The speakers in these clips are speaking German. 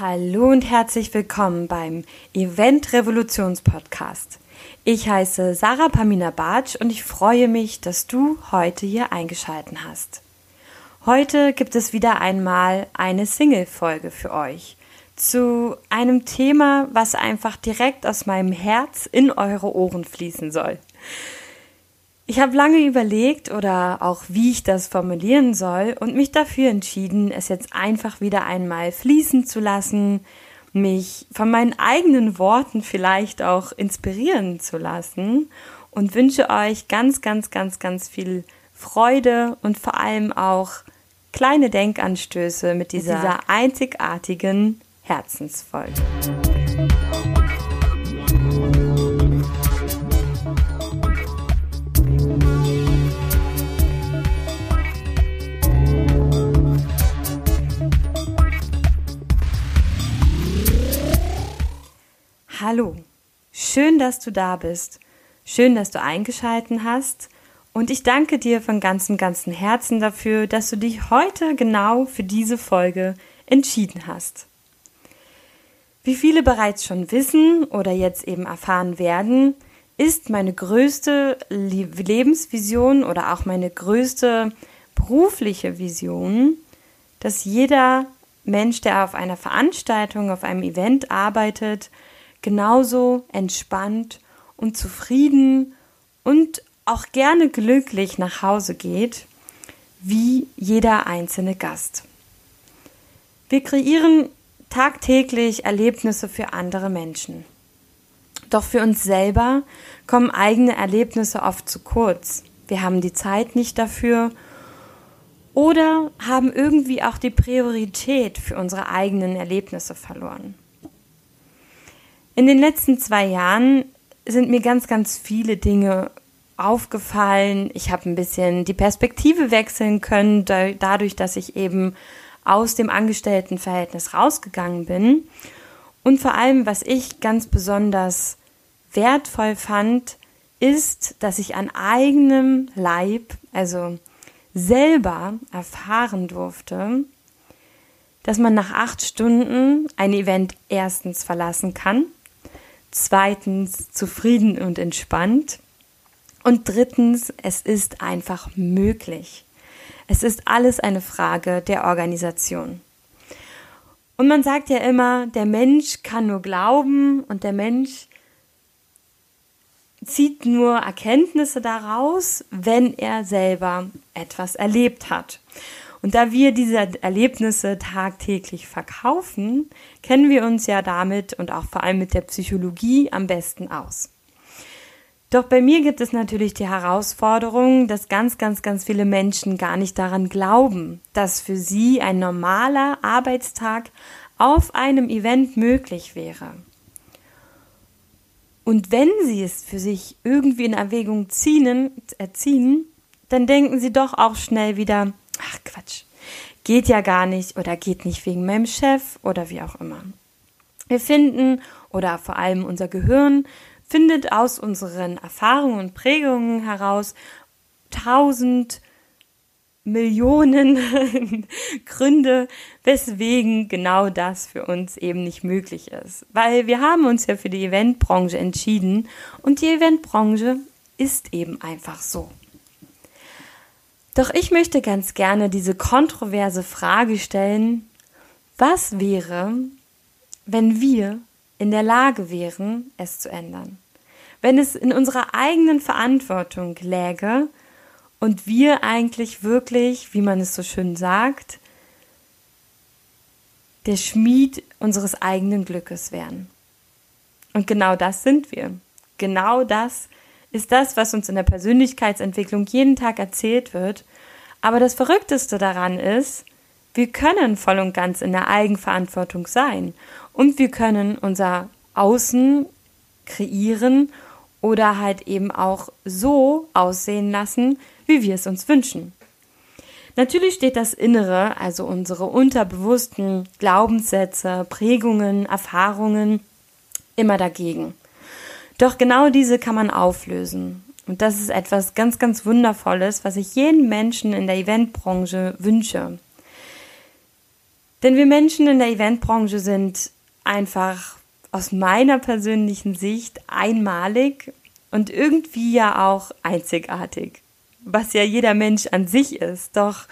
Hallo und herzlich willkommen beim Event Revolutions Podcast. Ich heiße Sarah Pamina Bartsch und ich freue mich, dass du heute hier eingeschalten hast. Heute gibt es wieder einmal eine Single-Folge für euch zu einem Thema, was einfach direkt aus meinem Herz in eure Ohren fließen soll. Ich habe lange überlegt oder auch wie ich das formulieren soll und mich dafür entschieden, es jetzt einfach wieder einmal fließen zu lassen, mich von meinen eigenen Worten vielleicht auch inspirieren zu lassen und wünsche euch ganz, ganz, ganz, ganz viel Freude und vor allem auch kleine Denkanstöße mit dieser, mit dieser einzigartigen Herzensfolge. Hallo, schön, dass du da bist. Schön, dass du eingeschalten hast. Und ich danke dir von ganzem, ganzem Herzen dafür, dass du dich heute genau für diese Folge entschieden hast. Wie viele bereits schon wissen oder jetzt eben erfahren werden, ist meine größte Lebensvision oder auch meine größte berufliche Vision, dass jeder Mensch, der auf einer Veranstaltung, auf einem Event arbeitet, genauso entspannt und zufrieden und auch gerne glücklich nach Hause geht, wie jeder einzelne Gast. Wir kreieren tagtäglich Erlebnisse für andere Menschen. Doch für uns selber kommen eigene Erlebnisse oft zu kurz. Wir haben die Zeit nicht dafür oder haben irgendwie auch die Priorität für unsere eigenen Erlebnisse verloren. In den letzten zwei Jahren sind mir ganz, ganz viele Dinge aufgefallen. Ich habe ein bisschen die Perspektive wechseln können, dadurch, dass ich eben aus dem Angestelltenverhältnis rausgegangen bin. Und vor allem, was ich ganz besonders wertvoll fand, ist, dass ich an eigenem Leib, also selber erfahren durfte, dass man nach acht Stunden ein Event erstens verlassen kann zweitens zufrieden und entspannt und drittens, es ist einfach möglich. Es ist alles eine Frage der Organisation. Und man sagt ja immer, der Mensch kann nur glauben und der Mensch zieht nur Erkenntnisse daraus, wenn er selber etwas erlebt hat. Und da wir diese Erlebnisse tagtäglich verkaufen, kennen wir uns ja damit und auch vor allem mit der Psychologie am besten aus. Doch bei mir gibt es natürlich die Herausforderung, dass ganz, ganz, ganz viele Menschen gar nicht daran glauben, dass für sie ein normaler Arbeitstag auf einem Event möglich wäre. Und wenn sie es für sich irgendwie in Erwägung ziehen, erziehen, dann denken sie doch auch schnell wieder, ach Quatsch, geht ja gar nicht oder geht nicht wegen meinem Chef oder wie auch immer. Wir finden oder vor allem unser Gehirn findet aus unseren Erfahrungen und Prägungen heraus tausend Millionen Gründe, weswegen genau das für uns eben nicht möglich ist. Weil wir haben uns ja für die Eventbranche entschieden und die Eventbranche ist eben einfach so. Doch ich möchte ganz gerne diese kontroverse Frage stellen, was wäre, wenn wir in der Lage wären, es zu ändern? Wenn es in unserer eigenen Verantwortung läge und wir eigentlich wirklich, wie man es so schön sagt, der Schmied unseres eigenen Glückes wären. Und genau das sind wir. Genau das ist das, was uns in der Persönlichkeitsentwicklung jeden Tag erzählt wird. Aber das Verrückteste daran ist, wir können voll und ganz in der Eigenverantwortung sein und wir können unser Außen kreieren oder halt eben auch so aussehen lassen, wie wir es uns wünschen. Natürlich steht das Innere, also unsere unterbewussten Glaubenssätze, Prägungen, Erfahrungen immer dagegen. Doch genau diese kann man auflösen. Und das ist etwas ganz, ganz Wundervolles, was ich jedem Menschen in der Eventbranche wünsche. Denn wir Menschen in der Eventbranche sind einfach aus meiner persönlichen Sicht einmalig und irgendwie ja auch einzigartig, was ja jeder Mensch an sich ist. Doch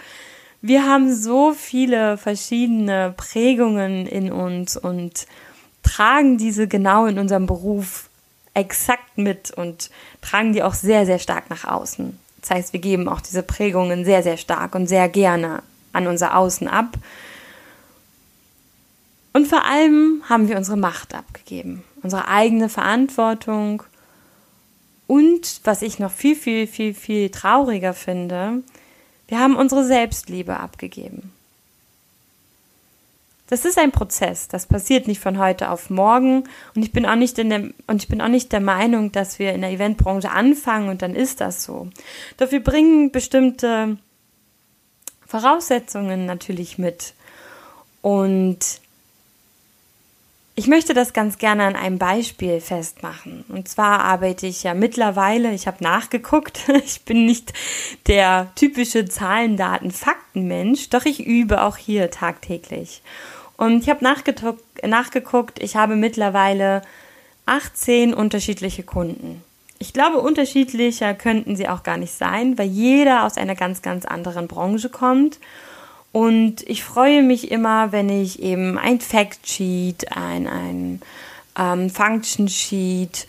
wir haben so viele verschiedene Prägungen in uns und tragen diese genau in unserem Beruf exakt mit und tragen die auch sehr, sehr stark nach außen. Das heißt, wir geben auch diese Prägungen sehr, sehr stark und sehr gerne an unser Außen ab. Und vor allem haben wir unsere Macht abgegeben, unsere eigene Verantwortung und, was ich noch viel, viel, viel, viel trauriger finde, wir haben unsere Selbstliebe abgegeben. Das ist ein Prozess, das passiert nicht von heute auf morgen. Und ich bin auch nicht in der und ich bin auch nicht der Meinung, dass wir in der Eventbranche anfangen und dann ist das so. Doch wir bringen bestimmte Voraussetzungen natürlich mit. Und ich möchte das ganz gerne an einem Beispiel festmachen. Und zwar arbeite ich ja mittlerweile, ich habe nachgeguckt, ich bin nicht der typische Zahlen, Daten, Fakten-Mensch, doch ich übe auch hier tagtäglich. Und ich habe nachgeguckt, ich habe mittlerweile 18 unterschiedliche Kunden. Ich glaube, unterschiedlicher könnten sie auch gar nicht sein, weil jeder aus einer ganz, ganz anderen Branche kommt und ich freue mich immer, wenn ich eben ein Fact-Sheet, ein, ein ähm, Function-Sheet,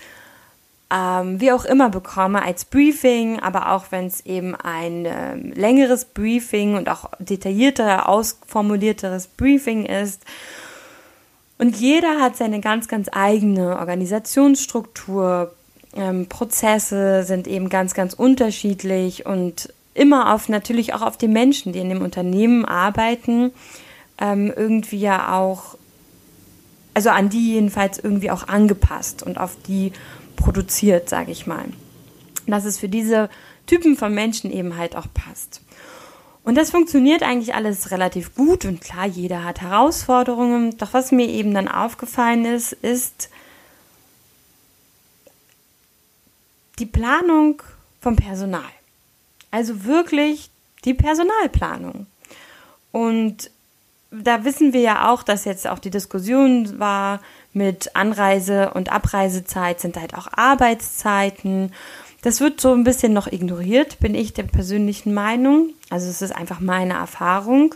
ähm, wie auch immer bekomme als Briefing, aber auch wenn es eben ein äh, längeres Briefing und auch detaillierter, ausformulierteres Briefing ist. Und jeder hat seine ganz, ganz eigene Organisationsstruktur. Ähm, Prozesse sind eben ganz, ganz unterschiedlich und immer auf natürlich auch auf die Menschen, die in dem Unternehmen arbeiten, ähm, irgendwie ja auch, also an die jedenfalls irgendwie auch angepasst und auf die produziert, sage ich mal. Dass es für diese Typen von Menschen eben halt auch passt. Und das funktioniert eigentlich alles relativ gut und klar, jeder hat Herausforderungen. Doch was mir eben dann aufgefallen ist, ist die Planung vom Personal. Also wirklich die Personalplanung. Und da wissen wir ja auch, dass jetzt auch die Diskussion war mit Anreise- und Abreisezeit sind halt auch Arbeitszeiten. Das wird so ein bisschen noch ignoriert, bin ich der persönlichen Meinung. Also es ist einfach meine Erfahrung.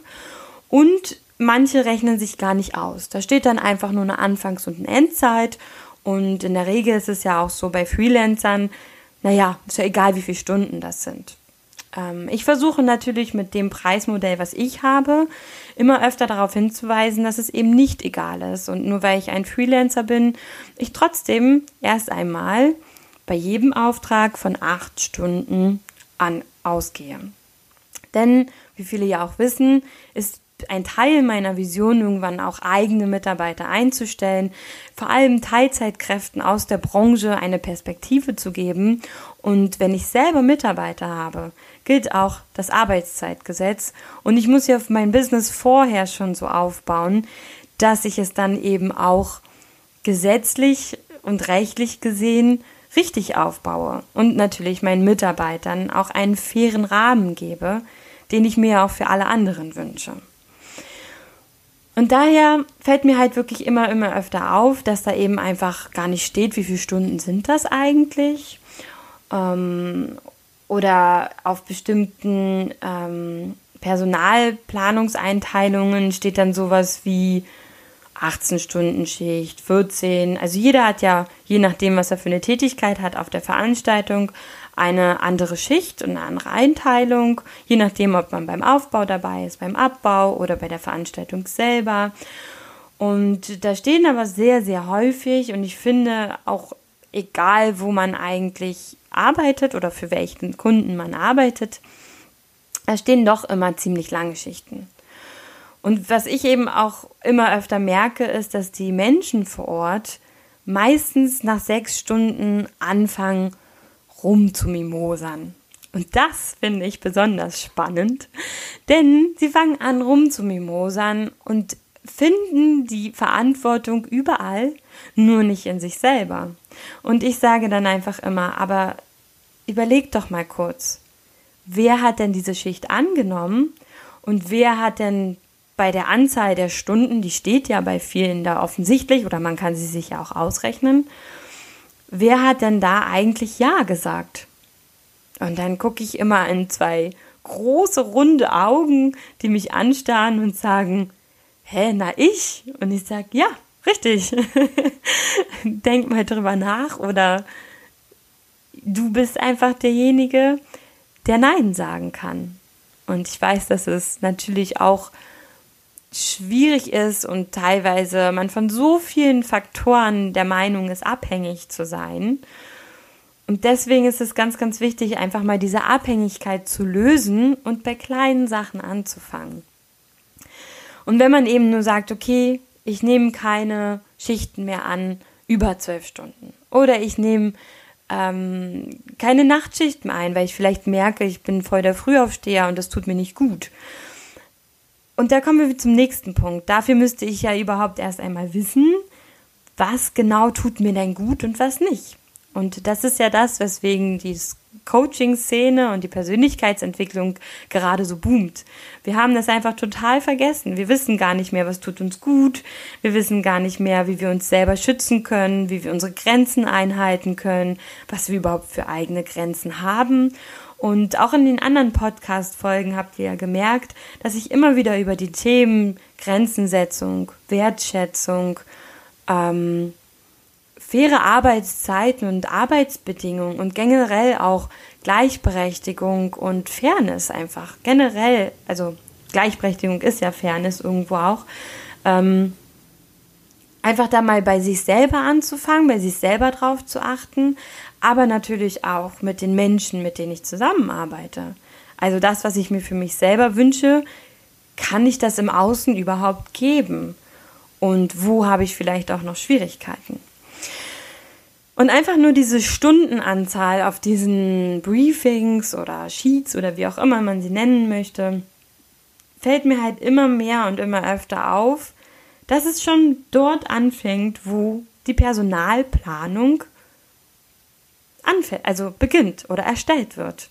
Und manche rechnen sich gar nicht aus. Da steht dann einfach nur eine Anfangs- und eine Endzeit. Und in der Regel ist es ja auch so bei Freelancern, naja, ist ja egal, wie viele Stunden das sind. Ähm, ich versuche natürlich mit dem Preismodell, was ich habe, immer öfter darauf hinzuweisen, dass es eben nicht egal ist. Und nur weil ich ein Freelancer bin, ich trotzdem erst einmal bei jedem Auftrag von acht Stunden an ausgehe. Denn, wie viele ja auch wissen, ist ein Teil meiner Vision, irgendwann auch eigene Mitarbeiter einzustellen, vor allem Teilzeitkräften aus der Branche eine Perspektive zu geben. Und wenn ich selber Mitarbeiter habe, gilt auch das Arbeitszeitgesetz. Und ich muss ja mein Business vorher schon so aufbauen, dass ich es dann eben auch gesetzlich und rechtlich gesehen richtig aufbaue und natürlich meinen Mitarbeitern auch einen fairen Rahmen gebe, den ich mir auch für alle anderen wünsche. Und daher fällt mir halt wirklich immer, immer öfter auf, dass da eben einfach gar nicht steht, wie viele Stunden sind das eigentlich. Ähm, oder auf bestimmten ähm, Personalplanungseinteilungen steht dann sowas wie 18 Stunden Schicht, 14. Also jeder hat ja, je nachdem, was er für eine Tätigkeit hat, auf der Veranstaltung eine andere Schicht und eine andere Einteilung, je nachdem, ob man beim Aufbau dabei ist, beim Abbau oder bei der Veranstaltung selber. Und da stehen aber sehr, sehr häufig und ich finde auch egal, wo man eigentlich arbeitet oder für welchen Kunden man arbeitet, da stehen doch immer ziemlich lange Schichten. Und was ich eben auch immer öfter merke, ist, dass die Menschen vor Ort meistens nach sechs Stunden anfangen, rumzumimosern. Und das finde ich besonders spannend, denn sie fangen an rumzumimosern und finden die Verantwortung überall, nur nicht in sich selber. Und ich sage dann einfach immer, aber überleg doch mal kurz, wer hat denn diese Schicht angenommen und wer hat denn bei der Anzahl der Stunden, die steht ja bei vielen da offensichtlich oder man kann sie sich ja auch ausrechnen, wer hat denn da eigentlich Ja gesagt? Und dann gucke ich immer in zwei große, runde Augen, die mich anstarren und sagen, hä, na ich? Und ich sage, ja, richtig. Denk mal drüber nach oder du bist einfach derjenige, der Nein sagen kann. Und ich weiß, dass es natürlich auch schwierig ist und teilweise man von so vielen Faktoren der Meinung ist, abhängig zu sein. Und deswegen ist es ganz, ganz wichtig, einfach mal diese Abhängigkeit zu lösen und bei kleinen Sachen anzufangen. Und wenn man eben nur sagt, okay, ich nehme keine Schichten mehr an über zwölf Stunden oder ich nehme ähm, keine Nachtschichten ein, weil ich vielleicht merke, ich bin voll der Frühaufsteher und das tut mir nicht gut. Und da kommen wir zum nächsten Punkt. Dafür müsste ich ja überhaupt erst einmal wissen, was genau tut mir denn gut und was nicht. Und das ist ja das, weswegen die Coaching-Szene und die Persönlichkeitsentwicklung gerade so boomt. Wir haben das einfach total vergessen. Wir wissen gar nicht mehr, was tut uns gut. Wir wissen gar nicht mehr, wie wir uns selber schützen können, wie wir unsere Grenzen einhalten können, was wir überhaupt für eigene Grenzen haben. Und auch in den anderen Podcast-Folgen habt ihr ja gemerkt, dass ich immer wieder über die Themen Grenzensetzung, Wertschätzung, ähm, faire Arbeitszeiten und Arbeitsbedingungen und generell auch Gleichberechtigung und Fairness einfach. Generell, also Gleichberechtigung ist ja Fairness irgendwo auch. Ähm, einfach da mal bei sich selber anzufangen, bei sich selber drauf zu achten, aber natürlich auch mit den Menschen, mit denen ich zusammenarbeite. Also das, was ich mir für mich selber wünsche, kann ich das im Außen überhaupt geben? Und wo habe ich vielleicht auch noch Schwierigkeiten? Und einfach nur diese Stundenanzahl auf diesen Briefings oder Sheets oder wie auch immer man sie nennen möchte, fällt mir halt immer mehr und immer öfter auf, dass es schon dort anfängt, wo die Personalplanung anfängt, also beginnt oder erstellt wird.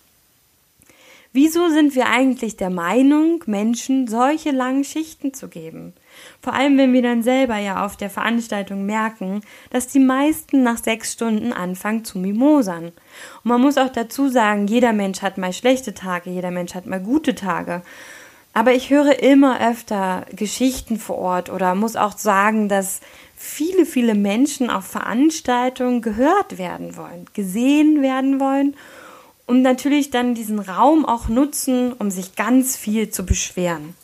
Wieso sind wir eigentlich der Meinung, Menschen solche langen Schichten zu geben? Vor allem, wenn wir dann selber ja auf der Veranstaltung merken, dass die meisten nach sechs Stunden anfangen zu mimosern. Und man muss auch dazu sagen, jeder Mensch hat mal schlechte Tage, jeder Mensch hat mal gute Tage. Aber ich höre immer öfter Geschichten vor Ort oder muss auch sagen, dass viele, viele Menschen auf Veranstaltungen gehört werden wollen, gesehen werden wollen und natürlich dann diesen Raum auch nutzen, um sich ganz viel zu beschweren.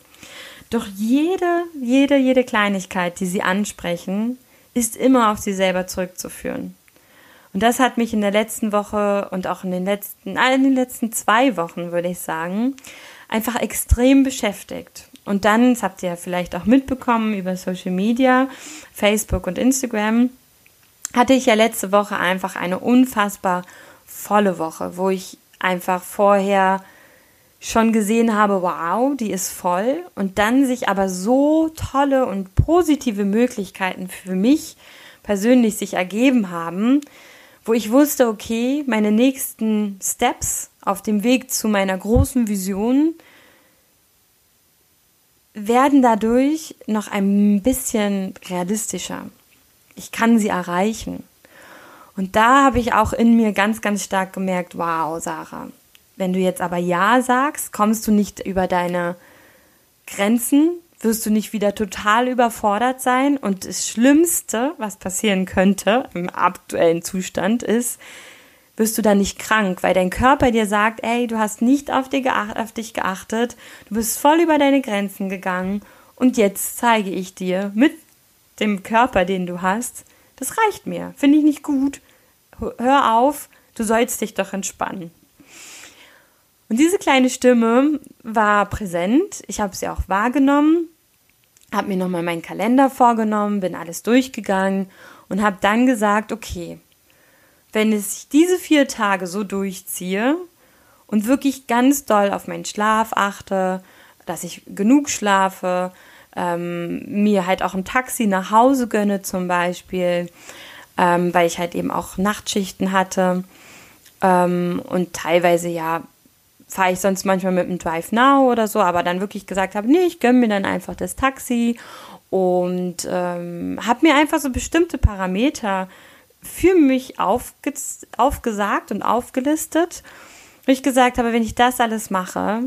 Doch jede, jede, jede Kleinigkeit, die sie ansprechen, ist immer auf sie selber zurückzuführen. Und das hat mich in der letzten Woche und auch in den letzten, in den letzten zwei Wochen, würde ich sagen, einfach extrem beschäftigt. Und dann, das habt ihr ja vielleicht auch mitbekommen über Social Media, Facebook und Instagram, hatte ich ja letzte Woche einfach eine unfassbar volle Woche, wo ich einfach vorher schon gesehen habe, wow, die ist voll und dann sich aber so tolle und positive Möglichkeiten für mich persönlich sich ergeben haben, wo ich wusste, okay, meine nächsten Steps auf dem Weg zu meiner großen Vision werden dadurch noch ein bisschen realistischer. Ich kann sie erreichen. Und da habe ich auch in mir ganz, ganz stark gemerkt, wow, Sarah, wenn du jetzt aber Ja sagst, kommst du nicht über deine Grenzen, wirst du nicht wieder total überfordert sein. Und das Schlimmste, was passieren könnte im aktuellen Zustand, ist, wirst du dann nicht krank, weil dein Körper dir sagt, ey, du hast nicht auf, dich geachtet, du bist voll über deine Grenzen gegangen und jetzt zeige ich dir mit dem Körper, den du hast, das reicht mir, finde ich nicht gut. Hör auf, du sollst dich doch entspannen. Und diese kleine Stimme war präsent. Ich habe sie auch wahrgenommen, habe mir nochmal meinen Kalender vorgenommen, bin alles durchgegangen und habe dann gesagt, okay, wenn ich diese vier Tage so durchziehe und wirklich ganz doll auf meinen Schlaf achte, dass ich genug schlafe, ähm, mir halt auch ein Taxi nach Hause gönne zum Beispiel, ähm, weil ich halt eben auch Nachtschichten hatte. Ähm, und teilweise ja fahre ich sonst manchmal mit dem Drive Now oder so, aber dann wirklich gesagt habe, nee, ich gönne mir dann einfach das Taxi und ähm, habe mir einfach so bestimmte Parameter für mich aufge aufgesagt und aufgelistet, wo ich gesagt habe, wenn ich das alles mache,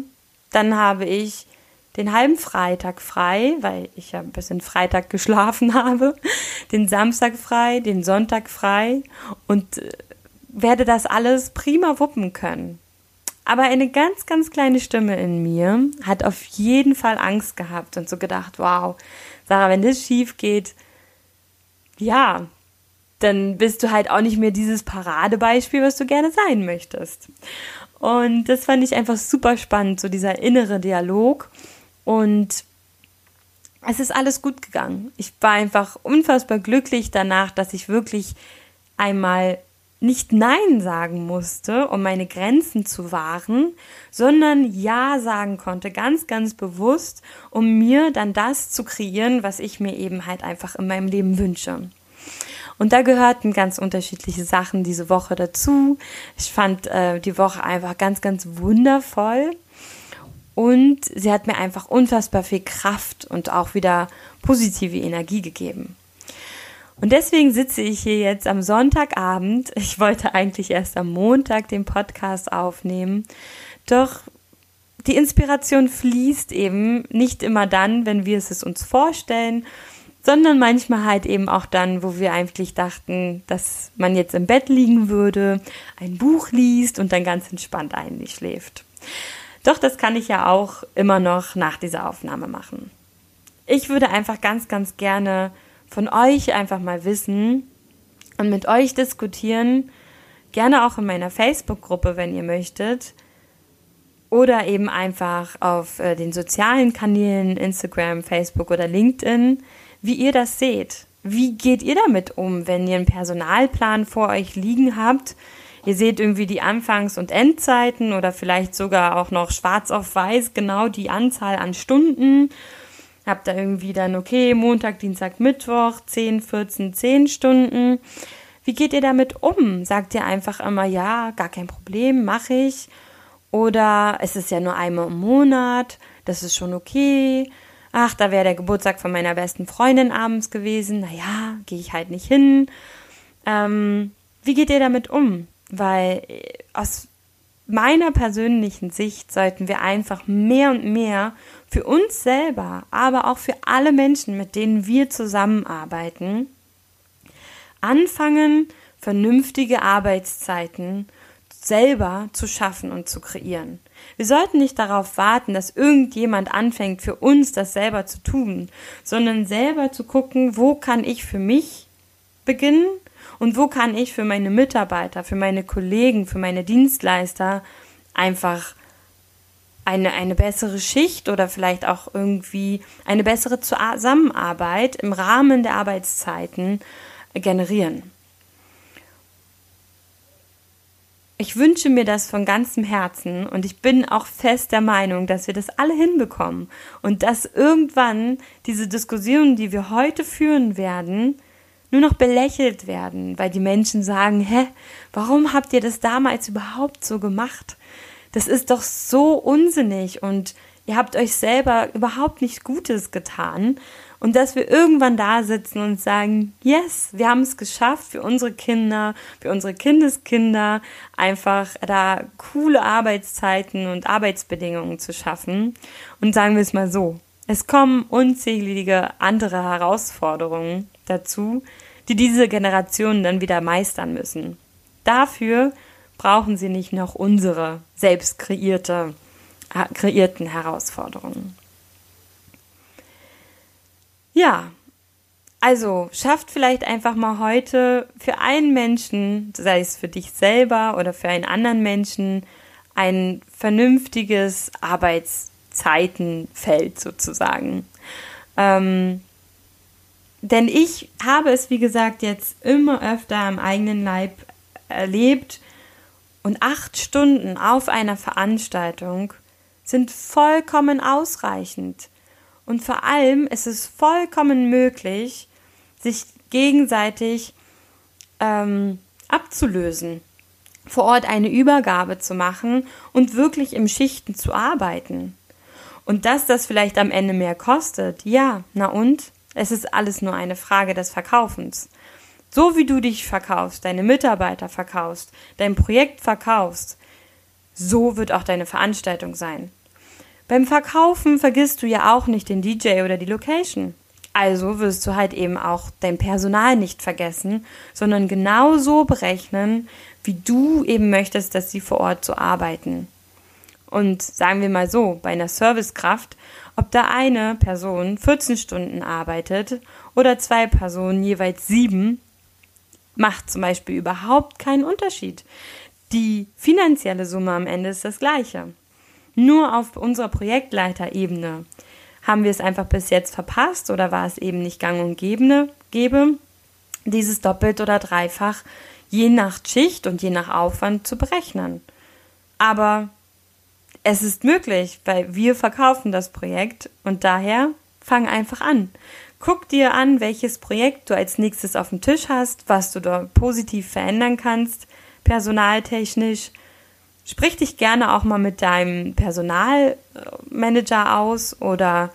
dann habe ich den halben Freitag frei, weil ich ja ein bisschen Freitag geschlafen habe, den Samstag frei, den Sonntag frei und äh, werde das alles prima wuppen können. Aber eine ganz, ganz kleine Stimme in mir hat auf jeden Fall Angst gehabt und so gedacht, wow, Sarah, wenn das schief geht, ja, dann bist du halt auch nicht mehr dieses Paradebeispiel, was du gerne sein möchtest. Und das fand ich einfach super spannend, so dieser innere Dialog. Und es ist alles gut gegangen. Ich war einfach unfassbar glücklich danach, dass ich wirklich einmal nicht Nein sagen musste, um meine Grenzen zu wahren, sondern Ja sagen konnte, ganz, ganz bewusst, um mir dann das zu kreieren, was ich mir eben halt einfach in meinem Leben wünsche. Und da gehörten ganz unterschiedliche Sachen diese Woche dazu. Ich fand äh, die Woche einfach ganz, ganz wundervoll. Und sie hat mir einfach unfassbar viel Kraft und auch wieder positive Energie gegeben. Und deswegen sitze ich hier jetzt am Sonntagabend. Ich wollte eigentlich erst am Montag den Podcast aufnehmen. Doch die Inspiration fließt eben nicht immer dann, wenn wir es uns vorstellen, sondern manchmal halt eben auch dann, wo wir eigentlich dachten, dass man jetzt im Bett liegen würde, ein Buch liest und dann ganz entspannt eigentlich schläft. Doch das kann ich ja auch immer noch nach dieser Aufnahme machen. Ich würde einfach ganz, ganz gerne von euch einfach mal wissen und mit euch diskutieren, gerne auch in meiner Facebook-Gruppe, wenn ihr möchtet, oder eben einfach auf äh, den sozialen Kanälen Instagram, Facebook oder LinkedIn, wie ihr das seht. Wie geht ihr damit um, wenn ihr einen Personalplan vor euch liegen habt? Ihr seht irgendwie die Anfangs- und Endzeiten oder vielleicht sogar auch noch schwarz auf weiß genau die Anzahl an Stunden hab da irgendwie dann, okay, Montag, Dienstag, Mittwoch, 10, 14, 10 Stunden. Wie geht ihr damit um? Sagt ihr einfach immer, ja, gar kein Problem, mache ich. Oder es ist ja nur einmal im Monat, das ist schon okay. Ach, da wäre der Geburtstag von meiner besten Freundin abends gewesen. Naja, gehe ich halt nicht hin. Ähm, wie geht ihr damit um? Weil äh, aus meiner persönlichen Sicht sollten wir einfach mehr und mehr für uns selber, aber auch für alle Menschen, mit denen wir zusammenarbeiten, anfangen, vernünftige Arbeitszeiten selber zu schaffen und zu kreieren. Wir sollten nicht darauf warten, dass irgendjemand anfängt, für uns das selber zu tun, sondern selber zu gucken, wo kann ich für mich beginnen und wo kann ich für meine Mitarbeiter, für meine Kollegen, für meine Dienstleister einfach eine, eine bessere Schicht oder vielleicht auch irgendwie eine bessere Zusammenarbeit im Rahmen der Arbeitszeiten generieren. Ich wünsche mir das von ganzem Herzen und ich bin auch fest der Meinung, dass wir das alle hinbekommen und dass irgendwann diese Diskussionen, die wir heute führen werden, nur noch belächelt werden, weil die Menschen sagen, hä, warum habt ihr das damals überhaupt so gemacht? Das ist doch so unsinnig und ihr habt euch selber überhaupt nichts Gutes getan. Und dass wir irgendwann da sitzen und sagen, yes, wir haben es geschafft für unsere Kinder, für unsere Kindeskinder, einfach da coole Arbeitszeiten und Arbeitsbedingungen zu schaffen. Und sagen wir es mal so, es kommen unzählige andere Herausforderungen dazu, die diese Generationen dann wieder meistern müssen. Dafür brauchen sie nicht noch unsere selbst kreierte, kreierten Herausforderungen. Ja, also schafft vielleicht einfach mal heute für einen Menschen, sei es für dich selber oder für einen anderen Menschen, ein vernünftiges Arbeitszeitenfeld sozusagen. Ähm, denn ich habe es, wie gesagt, jetzt immer öfter am eigenen Leib erlebt, und acht Stunden auf einer Veranstaltung sind vollkommen ausreichend. Und vor allem ist es vollkommen möglich, sich gegenseitig ähm, abzulösen. vor Ort eine Übergabe zu machen und wirklich im Schichten zu arbeiten. Und dass das vielleicht am Ende mehr kostet, ja, na und? Es ist alles nur eine Frage des Verkaufens. So wie du dich verkaufst, deine Mitarbeiter verkaufst, dein Projekt verkaufst, so wird auch deine Veranstaltung sein. Beim Verkaufen vergisst du ja auch nicht den DJ oder die Location. Also wirst du halt eben auch dein Personal nicht vergessen, sondern genauso berechnen, wie du eben möchtest, dass sie vor Ort so arbeiten. Und sagen wir mal so, bei einer Servicekraft, ob da eine Person 14 Stunden arbeitet oder zwei Personen jeweils sieben, macht zum Beispiel überhaupt keinen Unterschied. Die finanzielle Summe am Ende ist das gleiche. Nur auf unserer Projektleiterebene haben wir es einfach bis jetzt verpasst oder war es eben nicht gang und gäbe, dieses doppelt oder dreifach je nach Schicht und je nach Aufwand zu berechnen. Aber es ist möglich, weil wir verkaufen das Projekt und daher fang einfach an. Guck dir an, welches Projekt du als nächstes auf dem Tisch hast, was du da positiv verändern kannst, personaltechnisch, Sprich dich gerne auch mal mit deinem Personalmanager aus oder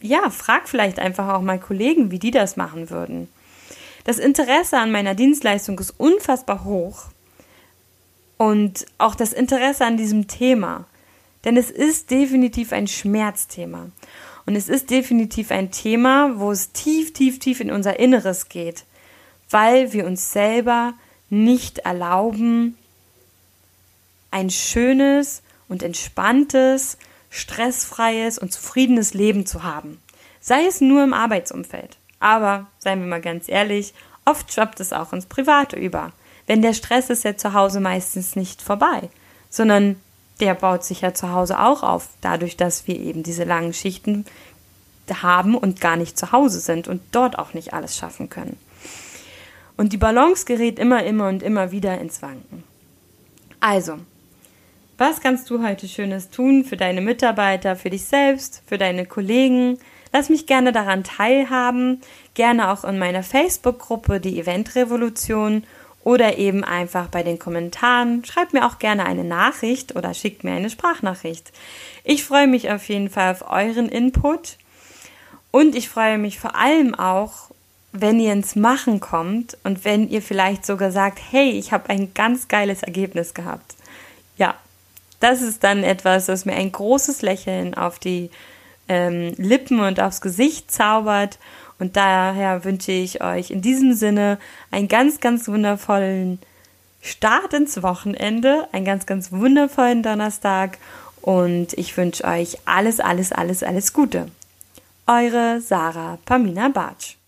ja, frag vielleicht einfach auch mal Kollegen, wie die das machen würden. Das Interesse an meiner Dienstleistung ist unfassbar hoch und auch das Interesse an diesem Thema, denn es ist definitiv ein Schmerzthema und es ist definitiv ein Thema, wo es tief, tief, tief in unser Inneres geht, weil wir uns selber nicht erlauben, ein schönes und entspanntes, stressfreies und zufriedenes Leben zu haben. Sei es nur im Arbeitsumfeld. Aber, seien wir mal ganz ehrlich, oft schwappt es auch ins Private über. Denn der Stress ist ja zu Hause meistens nicht vorbei, sondern der baut sich ja zu Hause auch auf, dadurch, dass wir eben diese langen Schichten haben und gar nicht zu Hause sind und dort auch nicht alles schaffen können. Und die Balance gerät immer, immer und immer wieder ins Wanken. Also, was kannst du heute Schönes tun für deine Mitarbeiter, für dich selbst, für deine Kollegen? Lass mich gerne daran teilhaben, gerne auch in meiner Facebook-Gruppe die Eventrevolution oder eben einfach bei den Kommentaren. Schreib mir auch gerne eine Nachricht oder schickt mir eine Sprachnachricht. Ich freue mich auf jeden Fall auf euren Input und ich freue mich vor allem auch, wenn ihr ins Machen kommt und wenn ihr vielleicht sogar sagt, hey, ich habe ein ganz geiles Ergebnis gehabt. Ja, das ist dann etwas, was mir ein großes Lächeln auf die ähm, Lippen und aufs Gesicht zaubert. Und daher wünsche ich euch in diesem Sinne einen ganz, ganz wundervollen Start ins Wochenende, einen ganz, ganz wundervollen Donnerstag und ich wünsche euch alles, alles, alles, alles Gute. Eure Sarah Pamina Bartsch.